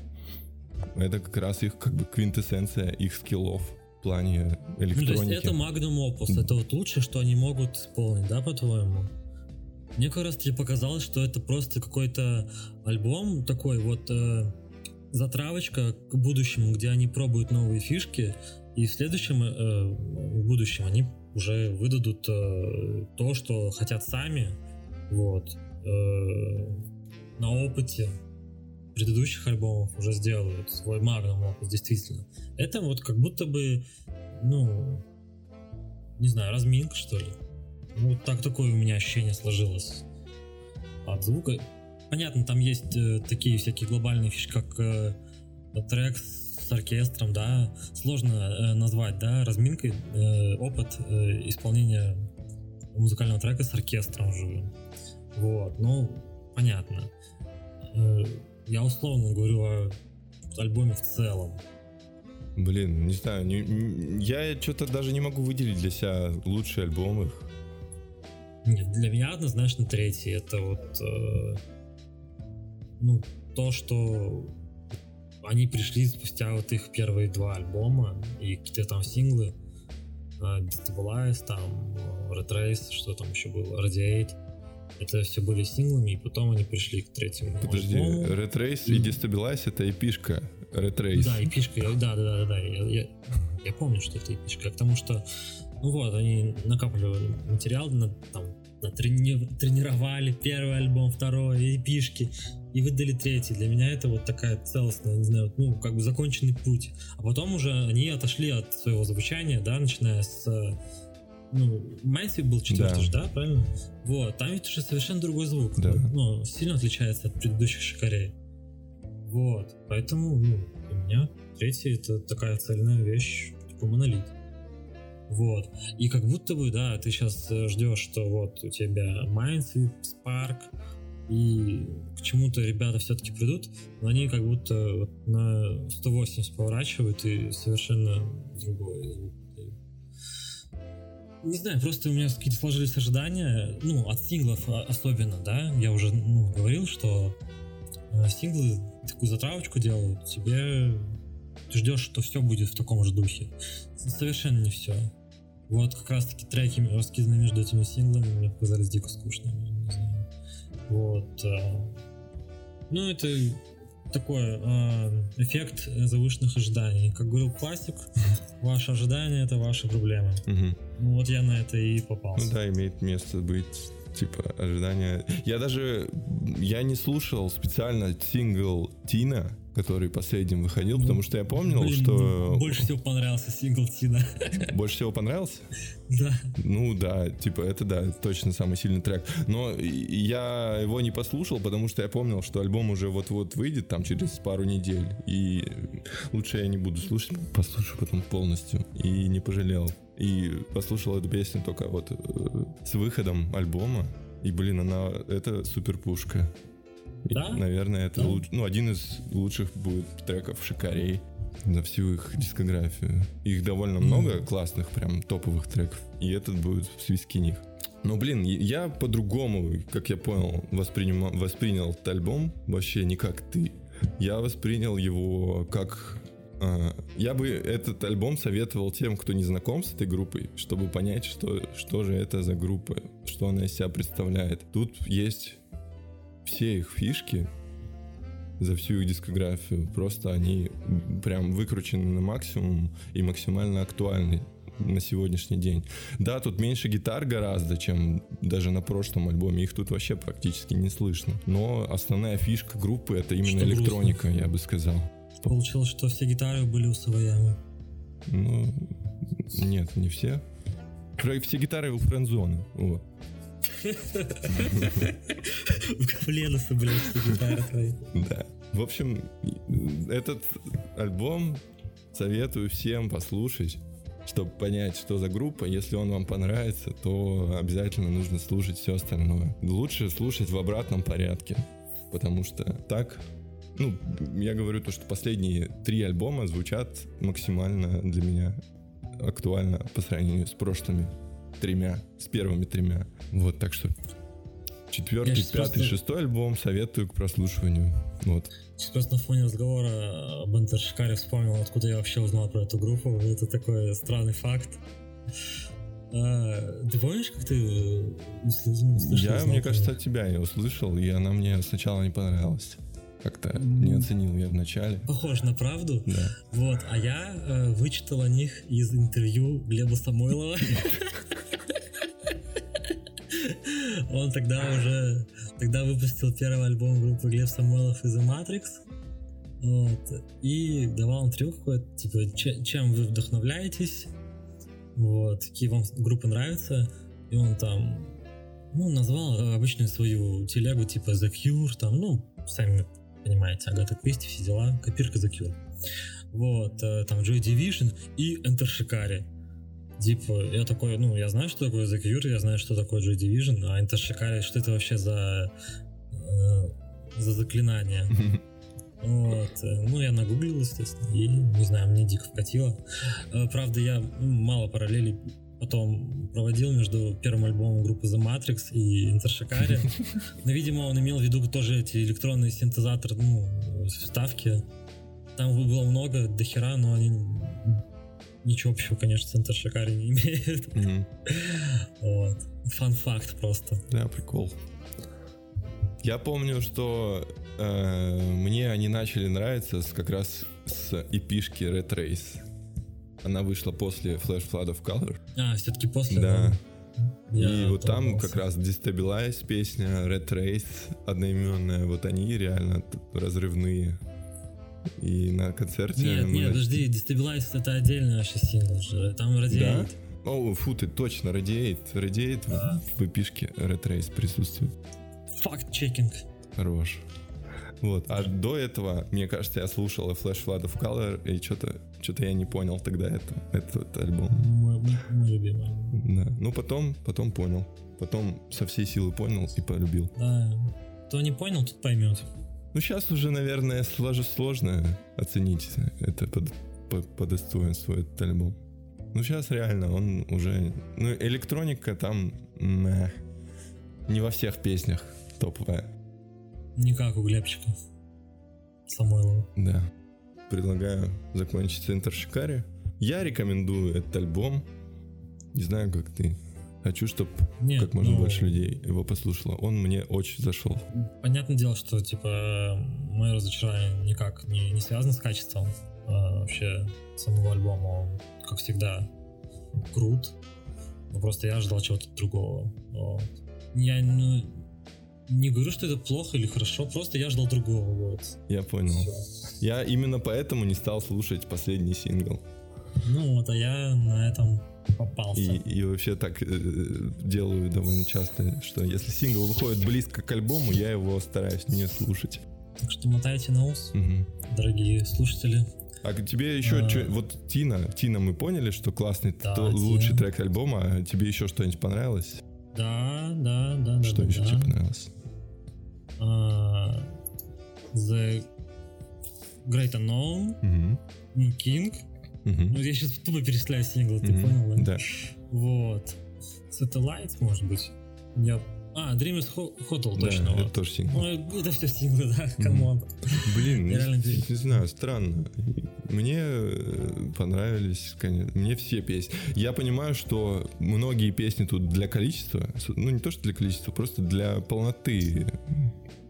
это как раз их как бы квинтэссенция их скиллов плане электроники. Ну, то есть это Magnum Opus, это вот лучшее, что они могут исполнить, да, по-твоему? Мне как раз таки показалось, что это просто какой-то альбом такой вот э, затравочка к будущему, где они пробуют новые фишки, и в следующем, э, в будущем они уже выдадут э, то, что хотят сами, вот, э, на опыте предыдущих альбомов уже сделают свой магнум опус, действительно. Это вот как будто бы, ну, не знаю, разминка, что ли. Вот так такое у меня ощущение сложилось от звука. Понятно, там есть э, такие всякие глобальные фишки, как э, трек с оркестром, да, сложно э, назвать, да, разминкой э, опыт э, исполнения музыкального трека с оркестром живым. Вот, ну, понятно. Э, я условно говорю о альбоме в целом. Блин, не знаю, не, я что-то даже не могу выделить для себя лучший альбом их. Нет, для меня однозначно третий. Это вот э, ну то, что они пришли спустя вот их первые два альбома и какие-то там синглы, э, Destabilize, там Red Race, что там еще было, Radiate это все были синглами, и потом они пришли к третьему Подожди, альбому. Red Race и, Destabilize это эпишка Red Race. Да, эпишка, да, да, да, да, я, я, я помню, что это эпишка, потому что, ну вот, они накапливали материал, на, там, на трени, тренировали первый альбом, второй, эпишки, и выдали третий. Для меня это вот такая целостная, не знаю, ну, как бы законченный путь. А потом уже они отошли от своего звучания, да, начиная с ну, Майнсвип был четвертый да. да, правильно? Вот, там ведь уже совершенно другой звук. Да. Ну, сильно отличается от предыдущих шикарей. Вот, поэтому, ну, для меня третий это такая цельная вещь, типа монолит. Вот. И как будто бы, да, ты сейчас ждешь, что вот у тебя Майнсвип, Spark, и к чему-то ребята все-таки придут, но они как будто вот на 180 поворачивают и совершенно другой звук не знаю, просто у меня какие-то сложились ожидания, ну, от синглов особенно, да, я уже, ну, говорил, что э, синглы такую затравочку делают, тебе ты ждешь, что все будет в таком же духе. Совершенно не все. Вот как раз таки треки раскиданы между этими синглами мне показались дико скучными. Вот. Э, ну, это такой э, эффект завышенных ожиданий. Как говорил классик, ваши ожидания это ваши проблемы. Угу. Ну вот я на это и попался. Ну да, имеет место быть типа ожидания. Я даже я не слушал специально сингл Тина, который последним выходил, ну, потому что я помнил, блин, что... Больше всего понравился сингл Тина. Больше всего понравился? Да. Ну да, типа это да, точно самый сильный трек. Но я его не послушал, потому что я помнил, что альбом уже вот-вот выйдет там через пару недель. И лучше я не буду слушать, послушаю потом полностью. И не пожалел. И послушал эту песню только вот э, с выходом альбома. И, блин, она, это супер пушка. И, Да? наверное, это Да. луч- ну, один из лучших будет треков Шикарей за всю их дискографию. Их довольно много классных, прям топовых треков. И этот будет в списке них. Но, блин, и- я по-другому, как я понял, воспринима- воспринял этот альбом вообще не как ты. Я воспринял его как... а, я бы этот альбом советовал тем, кто не знаком с этой группой, чтобы понять, что, что же это за группа, что она из себя представляет. Тут есть все их фишки за всю их дискографию. Просто они прям выкручены на максимум и максимально актуальны на сегодняшний день. Да, тут меньше гитар гораздо, чем даже на прошлом альбоме. Их тут вообще практически не слышно. Но основная фишка группы это именно Что грустно. электроника, я бы сказал. Получилось, что все гитары были у Савояма. Ну, нет, не все. Все гитары у френдзоны. Вот. В Кавленосы, блядь, все гитары твои. Да. В общем, этот альбом советую всем послушать, чтобы понять, что за группа. Если он вам понравится, то обязательно нужно слушать все остальное. Лучше слушать в обратном порядке, потому что так, ну, я говорю то, что последние три альбома звучат максимально для меня актуально по сравнению с прошлыми тремя, с первыми тремя. Вот, так что четвертый, пятый, просто- шестой альбом советую к прослушиванию. Вот. Сейчас просто на фоне разговора об Интершикаре вспомнил, откуда я вообще узнал про эту группу. Это такой странный факт. А, ты помнишь, как ты э, услышал? услышал, Я, мне кажется, от тебя ее услышал, и она мне сначала не понравилась. Как-то не оценил я вначале. Похож на правду. Да. Вот, а я э, вычитал о них из интервью Глеба Самойлова. Он тогда уже, тогда выпустил первый альбом группы Глеб Самойлов из The Matrix. Вот, и давал интервью какое-то, типа, че- чем вы вдохновляетесь, вот, какие вам группы нравятся, и он там, ну, назвал обычную свою телегу, типа, The Cure, там, ну, сами понимаете, Агата Кристи, все дела, копирка The Cure. Вот, э, там Joy Division и Enter Shikari. Типа, я такой, ну, я знаю, что такое The Cure, я знаю, что такое Joy Division, а Enter Shikari, что это вообще за, э, за заклинание? Вот, э, ну, я нагуглил, естественно, и, не знаю, мне дико вкатило. Э, Правда, я мало параллелей потом проводил между первым альбомом группы The Matrix и Shikari. Но, видимо, он имел в виду тоже эти электронные синтезаторы, ну, вставки. Там было много, до хера, но они ничего общего, конечно, с Shikari не имеют. Вот. Фан-факт просто. Да, прикол. Я помню, что э, мне они начали нравиться с, как раз с эпишки Red Race. Она вышла после Flash Flood of Color. А, все-таки после. Да. Я и вот там как раз Destabilize песня, Red Race одноименная, вот они реально разрывные. И на концерте... Нет, мы нет, подожди, Destabilize это отдельный вообще сингл же. Там Да? радиает. О, фу, ты точно, Radiate. Radiate Да. в, в эпишке Red Race присутствует. Факт-чекинг. Хорош. Вот. А до этого, мне кажется, я слушал Flash Flood of Color, и что-то что я не понял тогда это, этот альбом. Мой, любимый. Да. Ну, потом, потом понял. Потом со всей силы понял и полюбил. Да. Кто не понял, тот поймет. Ну, сейчас уже, наверное, слож- сложно оценить это по, по, по достоинству, этот альбом. Ну, сейчас реально он уже... Ну, электроника там... мeh. не во всех песнях топовая. Не как у Глебчика. Самойлова. Да. Предлагаю закончить Enter Shikari. Я рекомендую этот альбом. Не знаю, как ты. Хочу, чтобы Нет, как можно ну, больше людей его послушало. Он мне очень зашел. Понятное дело, что типа мое разочарование никак не, не связано с качеством а, вообще самого альбома. Он, как всегда, крут. Но просто я ожидал чего-то другого. Вот. Я ну, не говорю, что это плохо или хорошо, просто я ждал другого. Вот. Я понял. Всё. Я именно поэтому не стал слушать последний сингл. Ну вот, а я на этом попался. И, и вообще так э, делаю довольно часто, что если сингл выходит близко к альбому, я его стараюсь не слушать. Так что мотайте на ус, Мгм. дорогие слушатели. А тебе еще А. чё- вот Тина, Тина, мы поняли, что классный, Да, то лучший трек альбома. А Тебе еще что-нибудь понравилось? Да, да, да, да. что да, еще да. тебе понравилось? А, The Great Unknown, Мгм. ну, King. Мгм. Ну, я сейчас тупо перечисляю синглы, ты Мгм. понял, да? Да. Вот. Satellites, может быть. Я... А, Dreamer's Ho- Hotel, Да, точно. это вот. тоже сингл. Ну, это все синглы, да, come on. Блин, не, не знаю, странно. Мне э, понравились, конечно, мне все песни. Я понимаю, что многие песни тут для количества, ну не то, что для количества, просто для полноты,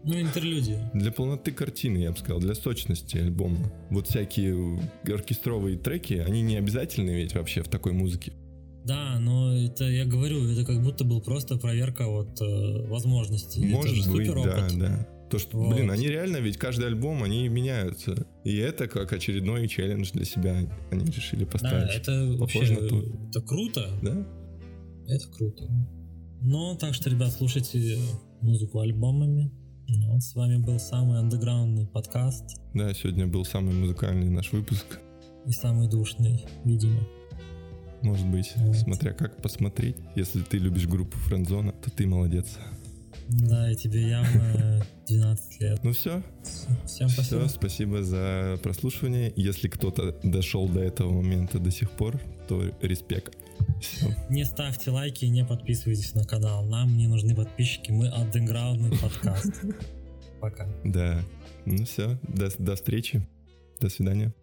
Ну, интерлюдия. для полноты картины, я бы сказал, для сочности альбома. Вот всякие оркестровые треки, они не обязательны ведь вообще в такой музыке. Да, но это, я говорю, это как будто был просто проверка вот э, возможностей. это Может же быть, да, да. То, что, Вот. блин, они реально, ведь каждый альбом, они меняются. И это как очередной челлендж для себя они решили Да, поставить. это Похоже вообще на то. это круто. Да? Это круто. Ну, так что, ребят, слушайте музыку альбомами. Ну, Вот с вами был самый андеграундный подкаст Да, сегодня был самый музыкальный наш выпуск. и самый душный, видимо. Может быть, Вот. смотря как посмотреть. Если ты любишь группу Френдзона, то ты молодец. Да, и тебе явно 12 лет. Ну все, Всем спасибо. все, спасибо за прослушивание. Если кто-то дошел до этого момента до сих пор, то респект. Не ставьте лайки и не подписывайтесь на канал. Нам не нужны подписчики, мы андеграундный подкаст. Пока. Да. Ну все, до, до встречи. До свидания.